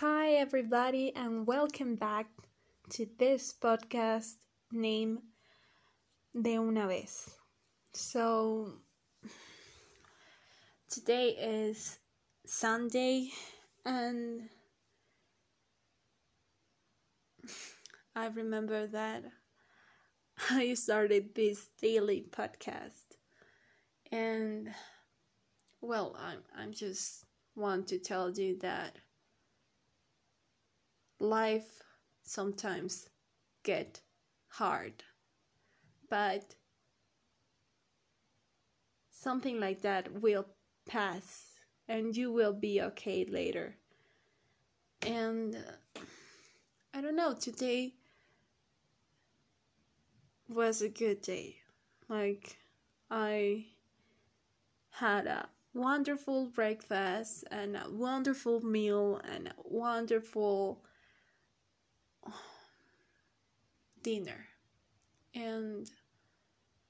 Hi, everybody, and welcome back to this podcast named De Una Vez. So, today is Sunday, and I remember that I started this daily podcast, and well, I'm I'm just want to tell you that life sometimes get hard but something like that will pass and you will be okay later. And uh, i don't know today was a good day. Like i had a wonderful breakfast and a wonderful meal and a wonderful dinner. And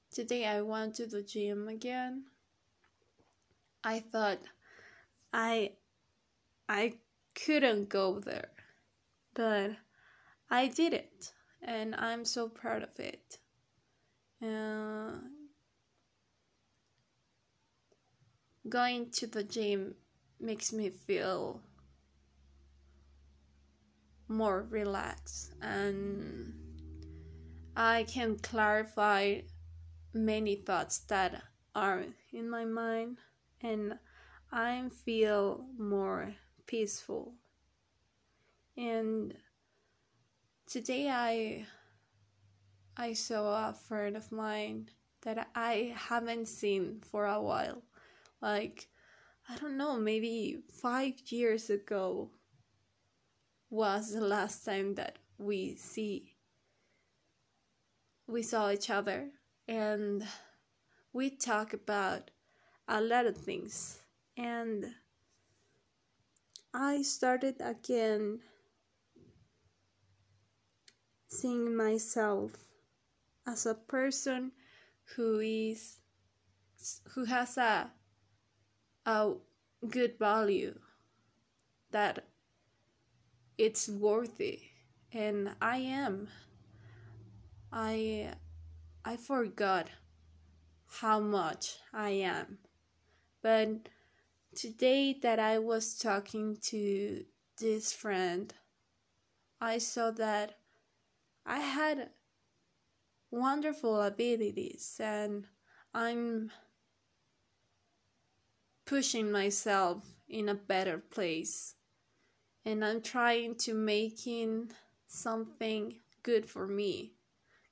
today I went to the gym again. I thought I I couldn't go there. But I did it and I'm so proud of it. Uh, going to the gym makes me feel more relaxed and I can clarify many thoughts that are in my mind and I feel more peaceful. And today I I saw a friend of mine that I haven't seen for a while. Like I don't know, maybe 5 years ago was the last time that we see we saw each other and we talk about a lot of things. And I started again seeing myself as a person who is who has a a good value that it's worthy and I am I I forgot how much I am. But today that I was talking to this friend I saw that I had wonderful abilities and I'm pushing myself in a better place. And I'm trying to making something good for me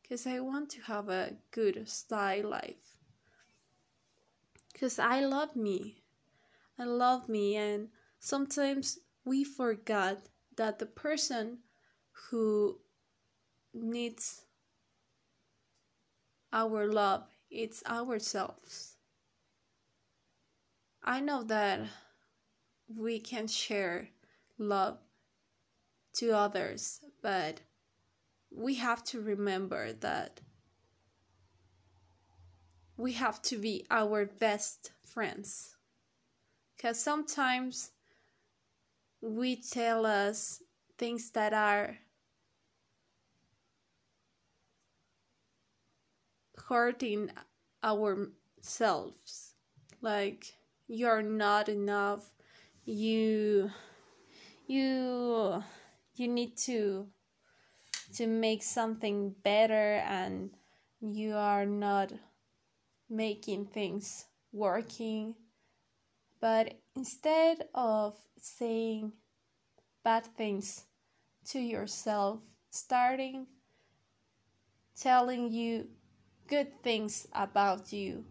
because I want to have a good style life. Because I love me. I love me and sometimes we forget that the person who needs our love it's ourselves. I know that we can share love to others, but we have to remember that we have to be our best friends. Because sometimes we tell us things that are hurting ourselves. Like, you're not enough, you you you need to to make something better and you are not making things working. But instead of saying bad things to yourself starting telling you good things about you.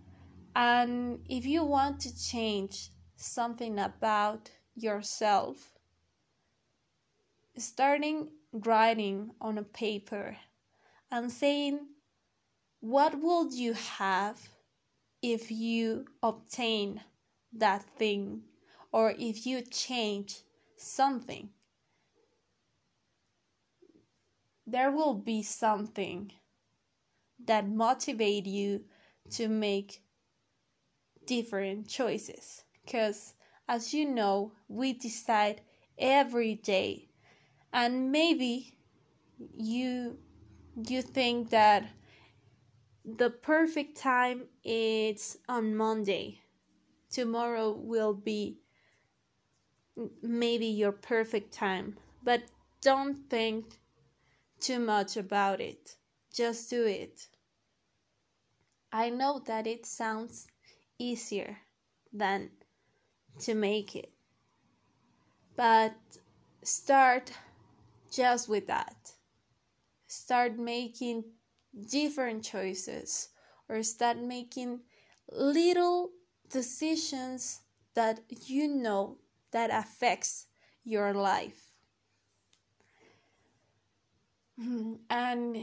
And if you want to change something about yourself starting writing on a paper and saying, What would you have if you obtain that thing or if you change something? There will be something that motivate you to make different choices because as you know we decide every day. And maybe you you think that the perfect time is on Monday. Tomorrow will be maybe your perfect time, but don't think too much about it. Just do it. I know that it sounds easier than to make it, but start just with that. Start making different choices or start making little decisions that you know that affects your life and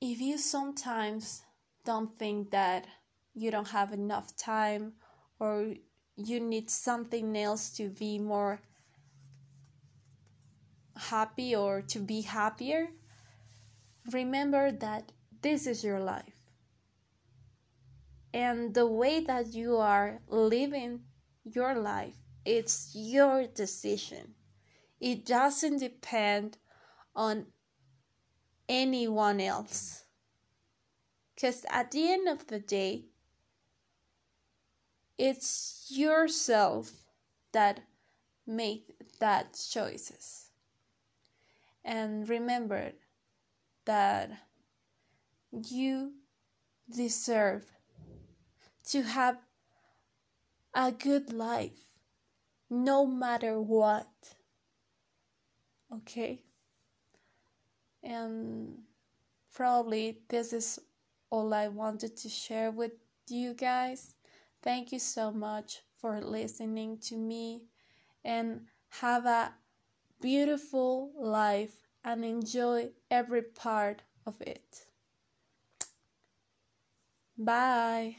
if you sometimes don't think that you don't have enough time or you need something else to be more happy or to be happier, remember that this is your life. And the way that you are living your life, it's your decision. It doesn't depend on anyone else. Because at the end of the day, it's yourself that make that choices. And remember that you deserve to have a good life no matter what. Okay? And probably this is all I wanted to share with you guys. Thank you so much for listening to me and have a beautiful life and enjoy every part of it. Bye.